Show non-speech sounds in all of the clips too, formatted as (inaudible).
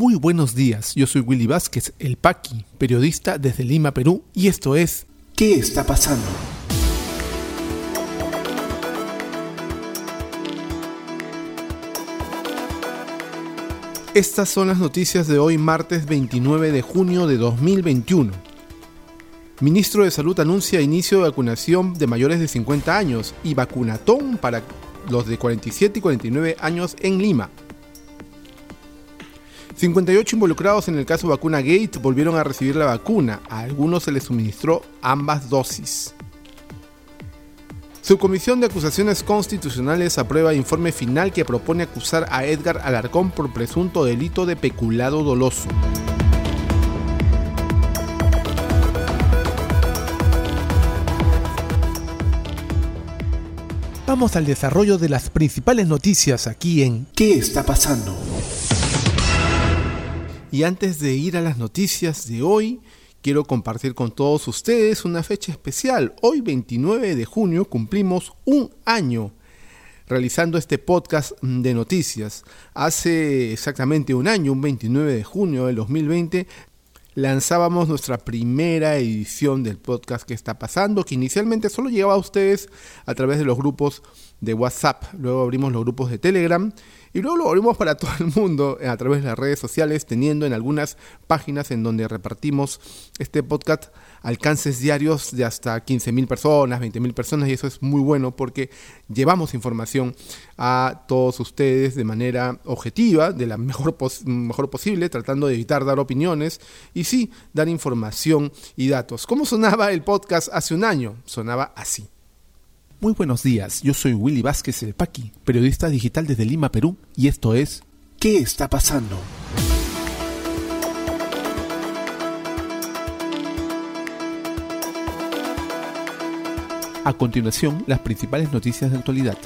Muy buenos días, yo soy Willy Vázquez, el Paqui, periodista desde Lima, Perú, y esto es ¿Qué está pasando? Estas son las noticias de hoy, martes 29 de junio de 2021. Ministro de Salud anuncia inicio de vacunación de mayores de 50 años y vacunatón para los de 47 y 49 años en Lima. 58 involucrados en el caso Vacuna Gate volvieron a recibir la vacuna. A algunos se les suministró ambas dosis. Subcomisión de Acusaciones Constitucionales aprueba informe final que propone acusar a Edgar Alarcón por presunto delito de peculado doloso. Vamos al desarrollo de las principales noticias aquí en ¿Qué está pasando? Y antes de ir a las noticias de hoy, quiero compartir con todos ustedes una fecha especial. Hoy 29 de junio cumplimos un año realizando este podcast de noticias. Hace exactamente un año, un 29 de junio del 2020, lanzábamos nuestra primera edición del podcast que está pasando, que inicialmente solo llegaba a ustedes a través de los grupos de WhatsApp, luego abrimos los grupos de Telegram y luego lo abrimos para todo el mundo a través de las redes sociales, teniendo en algunas páginas en donde repartimos este podcast alcances diarios de hasta 15.000 personas, 20.000 personas y eso es muy bueno porque llevamos información a todos ustedes de manera objetiva, de la mejor, mejor posible, tratando de evitar dar opiniones y sí, dar información y datos. ¿Cómo sonaba el podcast hace un año? Sonaba así. Muy buenos días, yo soy Willy Vázquez El Paqui, periodista digital desde Lima, Perú, y esto es ¿Qué está pasando? A continuación, las principales noticias de actualidad.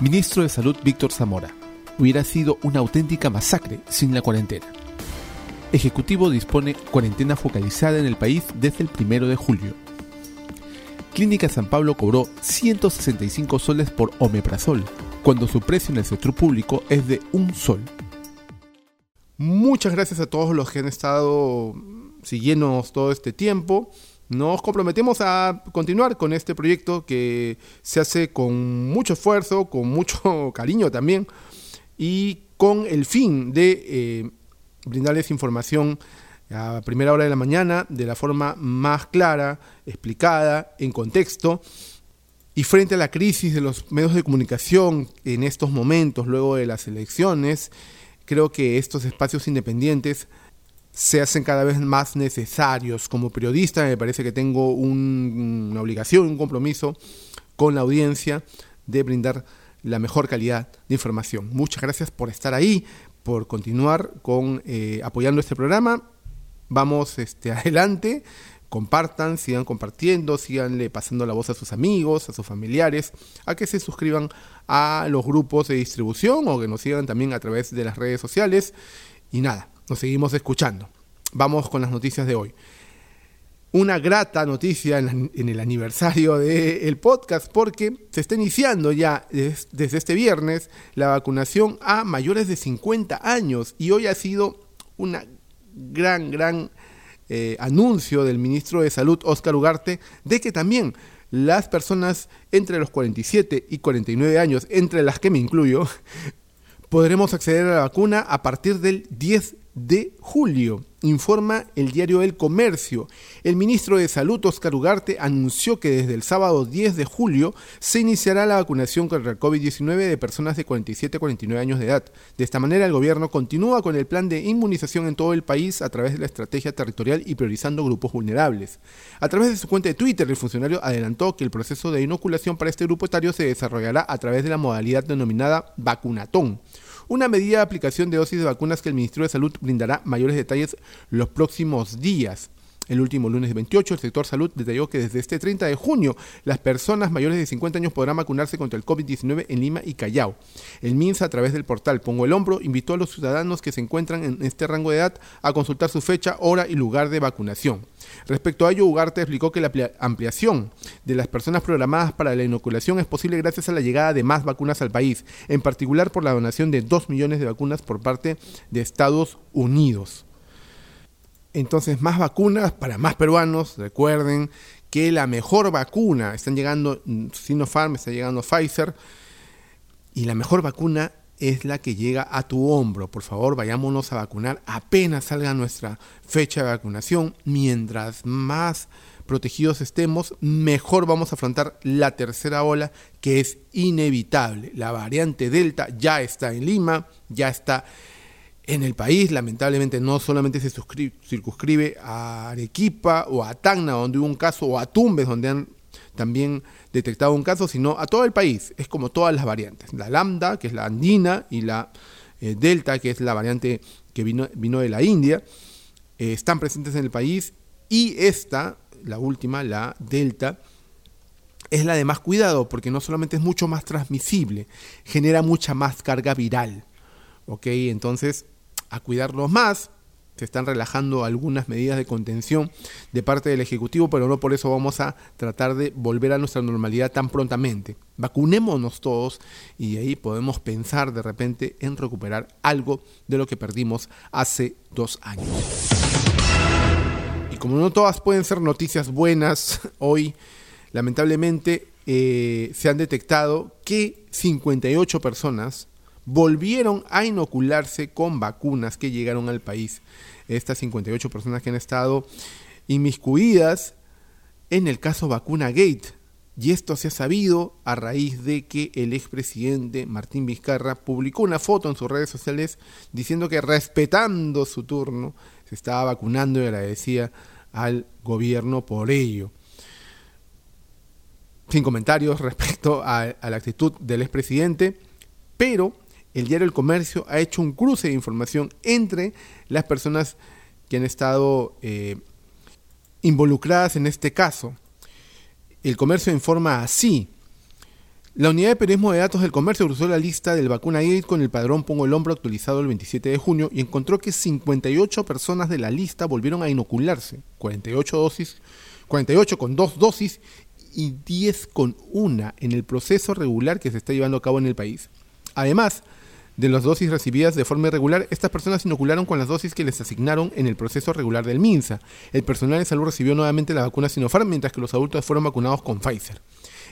Ministro de Salud Víctor Zamora. Hubiera sido una auténtica masacre sin la cuarentena. Ejecutivo dispone cuarentena focalizada en el país desde el primero de julio. Clínica San Pablo cobró 165 soles por omeprazol, cuando su precio en el sector público es de un sol. Muchas gracias a todos los que han estado siguiéndonos todo este tiempo. Nos comprometemos a continuar con este proyecto que se hace con mucho esfuerzo, con mucho (laughs) cariño también, y con el fin de eh, brindarles información a primera hora de la mañana de la forma más clara, explicada, en contexto. Y frente a la crisis de los medios de comunicación en estos momentos, luego de las elecciones, creo que estos espacios independientes se hacen cada vez más necesarios. Como periodista me parece que tengo una obligación, un compromiso con la audiencia de brindar la mejor calidad de información. Muchas gracias por estar ahí, por continuar con eh, apoyando este programa vamos este, (laughs) adelante, compartan, sigan compartiendo, siganle pasando la voz a sus amigos, a sus familiares, a que se suscriban a los grupos de distribución o que nos sigan también a través de las redes sociales. Y nada, seguimos escuchando. Vamos con las noticias de hoy. Una grata noticia en, el aniversario (laughs) del podcast porque se está iniciando ya desde este viernes la vacunación a mayores de 50 años y hoy ha sido una gran, gran eh, anuncio del ministro de Salud, Óscar Ugarte, de que también las personas entre los 47 y 49 años, entre las que me incluyo, (laughs) podremos acceder a la vacuna a partir del 10 de julio, informa el diario El Comercio. El ministro de Salud, Oscar Ugarte, anunció que desde el sábado 10 de julio se iniciará la vacunación contra el COVID-19 de personas de 47 a 49 años de edad. De esta manera, el gobierno continúa con el plan de inmunización en todo el país a través de la estrategia territorial y priorizando grupos vulnerables. A través de su cuenta de Twitter, el funcionario adelantó que el proceso de inoculación para este grupo etario se desarrollará a través de la modalidad denominada vacunatón una medida de aplicación de dosis de vacunas que el Ministerio de Salud brindará mayores detalles los próximos días. El último lunes 28, el sector salud detalló que desde este 30 de junio las personas mayores de 50 años podrán vacunarse contra el COVID-19 en Lima y Callao. El MINSA, a través del portal Pongo el Hombro, invitó a los ciudadanos que se encuentran en este rango de edad a consultar su fecha, hora y lugar de vacunación. Respecto a ello, Ugarte explicó que la ampliación de las personas programadas para la inoculación es posible gracias a la llegada de más vacunas al país, en particular por la donación de 2 millones de vacunas por parte de Estados Unidos. Entonces, más vacunas para más peruanos. Recuerden que la mejor vacuna, están llegando Sinopharm, está llegando Pfizer, y la mejor vacuna es la que llega a tu hombro. Por favor, vayámonos a vacunar apenas salga nuestra fecha de vacunación. Mientras más protegidos estemos, mejor vamos a afrontar la tercera ola que es inevitable. La variante Delta ya está en Lima, ya está en el país, lamentablemente, no solamente se circunscribe a Arequipa o a Tacna, donde hubo un caso, o a Tumbes, donde han también detectado un caso, sino a todo el país. Es como todas las variantes. La lambda, que es la andina, y la eh, delta, que es la variante que vino, de la India, eh, están presentes en el país. Y esta, la última, la delta, es la de más cuidado, porque no solamente es mucho más transmisible, genera mucha más carga viral. ¿Ok? Entonces, a cuidarlos más. Se están relajando algunas medidas de contención de parte del Ejecutivo, pero no por eso vamos a tratar de volver a nuestra normalidad tan prontamente. Vacunémonos todos y ahí podemos pensar de repente en recuperar algo de lo que perdimos hace dos años. Y como no todas pueden ser noticias buenas, (laughs) hoy lamentablemente eh, se han detectado que 58 personas volvieron a inocularse con vacunas que llegaron al país. Estas 58 personas que han estado inmiscuidas en el caso Vacuna Gate. Y esto se ha sabido a raíz de que el expresidente Martín Vizcarra publicó una foto en sus redes sociales diciendo que respetando su turno se estaba vacunando y agradecía al gobierno por ello. Sin comentarios (laughs) respecto a, la actitud del expresidente, pero el diario El Comercio ha hecho un cruce de información entre las personas que han estado eh, involucradas en este caso. El Comercio informa así. La unidad de periodismo de datos del comercio cruzó la lista del vacuna Gate con el padrón Pongo el Hombro actualizado el 27 de junio y encontró que 58 personas de la lista volvieron a inocularse, 48 dosis, 48 con dos dosis y 10 con una en el proceso regular que se está llevando a cabo en el país. Además, de las dosis recibidas de forma irregular, estas personas inocularon con las dosis que les asignaron en el proceso regular del MINSA. El personal de salud recibió nuevamente la vacuna Sinopharm, mientras que los adultos fueron vacunados con Pfizer.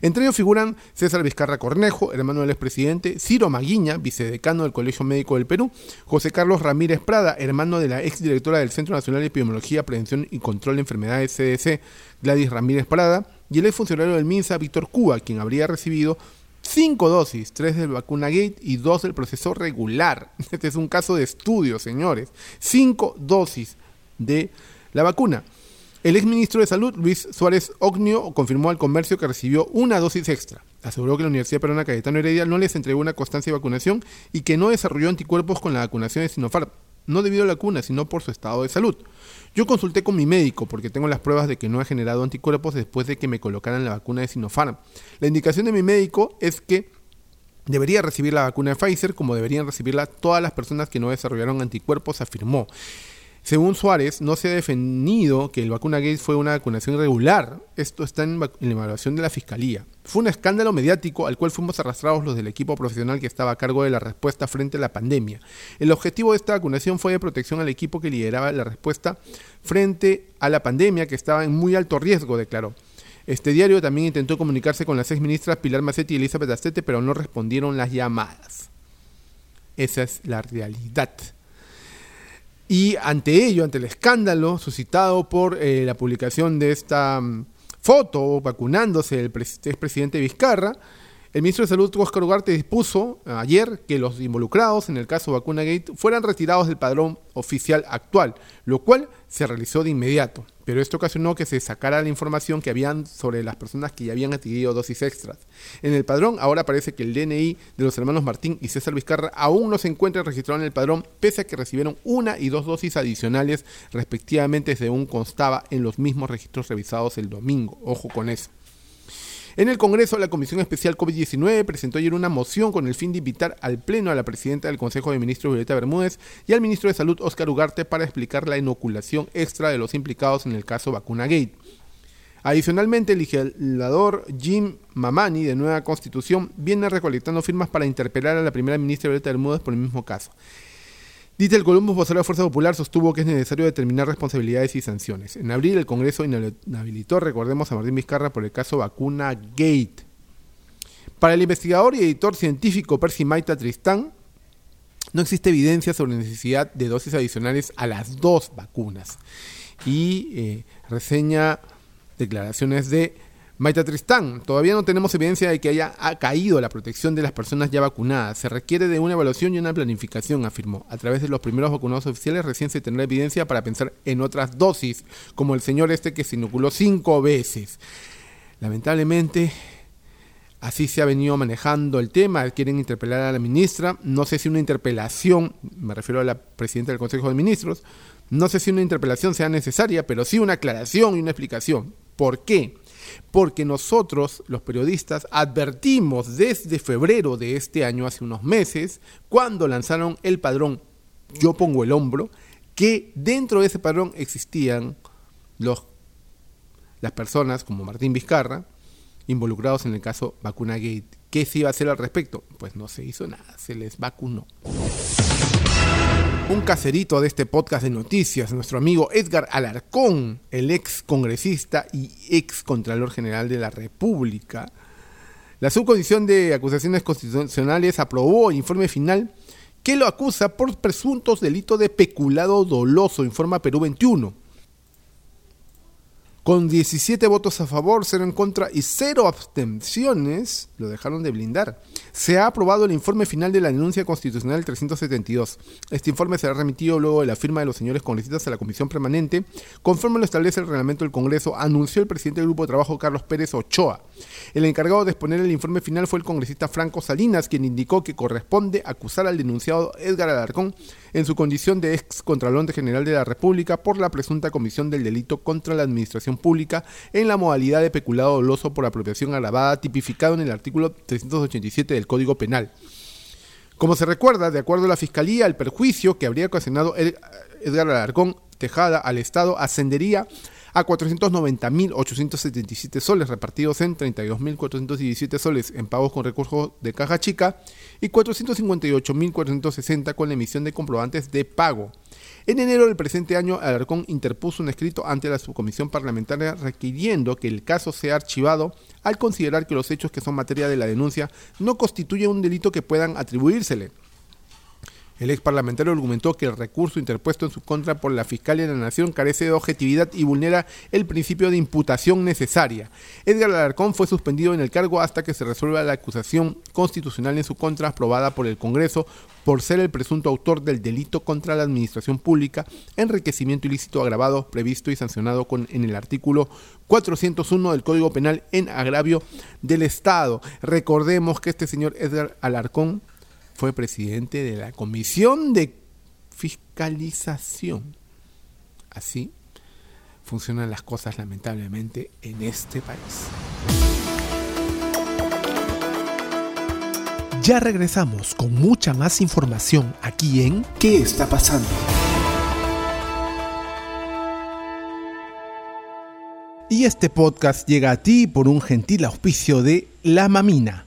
Entre ellos figuran César Vizcarra Cornejo, hermano del expresidente, Ciro Maguiña, vicedecano del Colegio Médico del Perú, José Carlos Ramírez Prada, hermano de la exdirectora del Centro Nacional de Epidemiología, Prevención y Control de Enfermedades CDC, Gladys Ramírez Prada, y el exfuncionario del MINSA, Víctor Cuba, quien habría recibido cinco dosis, tres del vacuna Gate y dos del proceso regular. (laughs) Este es un caso de estudio, señores. Cinco dosis de la vacuna. El exministro de Salud, Luis Suárez Ognio, confirmó al comercio que recibió una dosis extra. Aseguró que la Universidad Peruana Cayetano Heredia no les entregó una constancia de vacunación y que no desarrolló anticuerpos con la vacunación de Sinopharm no debido a la cuna, sino por su estado de salud. Yo consulté con mi médico porque tengo las pruebas de que no he generado anticuerpos después de que me colocaran la vacuna de Sinopharm. La indicación de mi médico es que debería recibir la vacuna de Pfizer como deberían recibirla todas las personas que no desarrollaron anticuerpos, afirmó. Según Suárez, no se ha definido que el vacuna Gates fue una vacunación irregular. Esto está en, la evaluación de la Fiscalía. Fue un escándalo mediático al cual fuimos arrastrados los del equipo profesional que estaba a cargo de la respuesta frente a la pandemia. El objetivo de esta vacunación fue de protección al equipo que lideraba la respuesta frente a la pandemia que estaba en muy alto riesgo, declaró. Este diario también intentó comunicarse con las seis ministras Pilar Macetti y Elizabeth Astete, pero no respondieron las llamadas. Esa es la realidad. Y ante ello, ante el escándalo suscitado por eh, la publicación de esta mm, foto vacunándose el expresidente Vizcarra, El ministro de Salud, Oscar Ugarte, dispuso ayer que los involucrados en el caso Vacuna Gate fueran retirados del padrón oficial actual, lo cual se realizó de inmediato. Pero esto ocasionó que se sacara la información que habían sobre las personas que ya habían adquirido dosis extras. En el padrón ahora parece que el DNI de los hermanos Martín y César Vizcarra aún no se encuentra registrado en el padrón, pese a que recibieron una y dos dosis adicionales respectivamente según constaba en los mismos registros revisados el domingo. Ojo con eso. En el Congreso, la Comisión Especial COVID-19 presentó ayer una moción con el fin de invitar al Pleno a la presidenta del Consejo de Ministros, Violeta Bermúdez, y al ministro de Salud, Óscar Ugarte, para explicar la inoculación extra de los implicados en el caso Vacuna Gate. Adicionalmente, el legislador Jim Mamani, de Nueva Constitución, viene recolectando firmas para interpelar a la primera ministra Violeta Bermúdez por el mismo caso. El Columbus, vocero de Fuerza Popular, sostuvo que es necesario determinar responsabilidades y sanciones. En abril, el Congreso inhabilitó, recordemos, a Martín Vizcarra por el caso Vacuna Gate. Para el investigador y editor científico Percy Maita Tristán, no existe evidencia sobre la necesidad de dosis adicionales a las dos vacunas. Y eh, reseña declaraciones de Maita Tristán, todavía no tenemos evidencia de que haya caído la protección de las personas ya vacunadas. Se requiere de una evaluación y una planificación, afirmó. A través de los primeros vacunados oficiales recién se tendrá evidencia para pensar en otras dosis, como el señor este que se inoculó cinco veces. Lamentablemente, así se ha venido manejando el tema. Quieren interpelar a la ministra. No sé si una interpelación, me refiero a la presidenta del Consejo de Ministros, no sé si una interpelación sea necesaria, pero sí una aclaración y una explicación. ¿Por qué? Porque nosotros, los periodistas, advertimos desde febrero de este año, hace unos meses, cuando lanzaron el padrón Yo pongo el hombro, que dentro de ese padrón existían los, las personas como Martín Vizcarra, involucrados en el caso Vacuna Gate. ¿Qué se iba a hacer al respecto? Pues no se hizo nada, se les vacunó un caserito de este podcast de noticias, nuestro amigo Edgar Alarcón, el ex congresista y ex contralor general de la República. La subcomisión de acusaciones constitucionales aprobó el informe final que lo acusa por presuntos delitos de peculado doloso, informa Perú 21 con 17 votos a favor, 0 en contra y 0 abstenciones, lo dejaron de blindar. Se ha aprobado el informe final de la denuncia constitucional 372. Este informe será remitido luego de la firma de los señores congresistas a la comisión permanente, conforme lo establece el reglamento del Congreso, anunció el presidente del grupo de trabajo Carlos Pérez Ochoa. El encargado de exponer el informe final fue el congresista Franco Salinas, quien indicó que corresponde acusar al denunciado Edgar Alarcón en su condición de ex Contralor General de la República por la presunta comisión del delito contra la administración pública en la modalidad de peculado doloso por apropiación agravada tipificado en el artículo 387 del Código Penal. Como se recuerda, de acuerdo a la Fiscalía, el perjuicio que habría ocasionado Edgar Alarcón Tejada al Estado ascendería a 490.877 soles repartidos en 32.417 soles en pagos con recursos de caja chica y 458.460 con la emisión de comprobantes de pago. En enero del presente año, Alarcón interpuso un escrito ante la subcomisión parlamentaria requiriendo que el caso sea archivado al considerar que los hechos que son materia de la denuncia no constituyen un delito que puedan atribuírsele. El ex parlamentario argumentó que el recurso interpuesto en su contra por la Fiscalía de la Nación carece de objetividad y vulnera el principio de imputación necesaria. Edgar Alarcón fue suspendido en el cargo hasta que se resuelva la acusación constitucional en su contra aprobada por el Congreso por ser el presunto autor del delito contra la administración pública, enriquecimiento ilícito agravado previsto y sancionado con, en el artículo 401 del Código Penal en agravio del Estado. Recordemos que este señor Edgar Alarcón fue presidente de la Comisión de Fiscalización. Así funcionan las cosas lamentablemente en este país. Ya regresamos con mucha más información aquí en ¿Qué está pasando? Y este podcast llega a ti por un gentil auspicio de La Mamina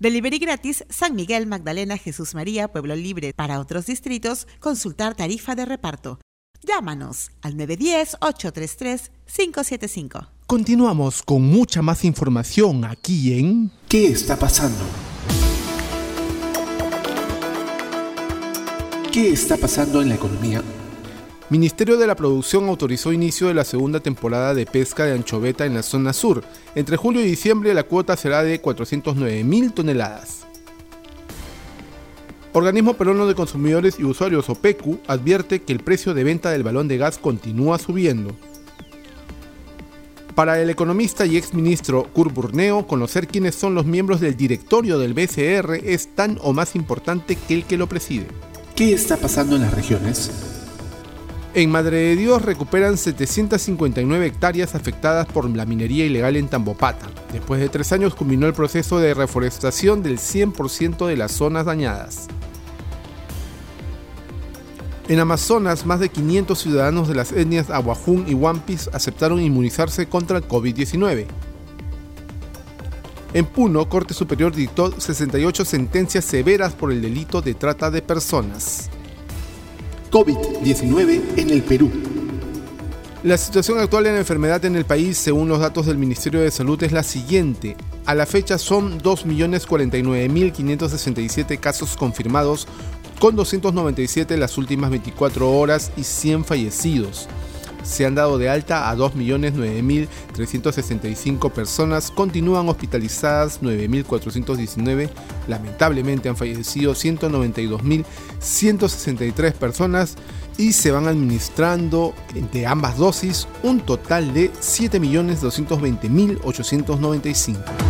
Delivery gratis San Miguel, Magdalena, Jesús María, Pueblo Libre. Para otros distritos, consultar tarifa de reparto. Llámanos al 910-833-575. Continuamos con mucha más información aquí en ¿Qué está pasando? ¿Qué está pasando en la economía? Ministerio de la Producción autorizó inicio de la segunda temporada de pesca de anchoveta en la zona sur. Entre julio y diciembre la cuota será de 409 mil toneladas. Organismo Peruano de Consumidores y Usuarios OPECU advierte que el precio de venta del balón de gas continúa subiendo. Para el economista y exministro Kurt Burneo, conocer quiénes son los miembros del directorio del BCR es tan o más importante que el que lo preside. ¿Qué está pasando en las regiones? En Madre de Dios recuperan 759 hectáreas afectadas por la minería ilegal en Tambopata. Después de tres años culminó el proceso de reforestación del 100% de las zonas dañadas. En Amazonas, más de 500 ciudadanos de las etnias Aguajún y Wampis aceptaron inmunizarse contra el COVID-19. En Puno, Corte Superior dictó 68 sentencias severas por el delito de trata de personas. COVID-19 en el Perú. La situación actual de la enfermedad en el país, según los datos del Ministerio de Salud, es la siguiente. A la fecha son 2.049.567 casos confirmados, con 297 en las últimas 24 horas y 100 fallecidos se han dado de alta a 2.009.365 personas, continúan hospitalizadas 9.419, lamentablemente han fallecido 192.163 personas y se van administrando de ambas dosis un total de 7.220.895.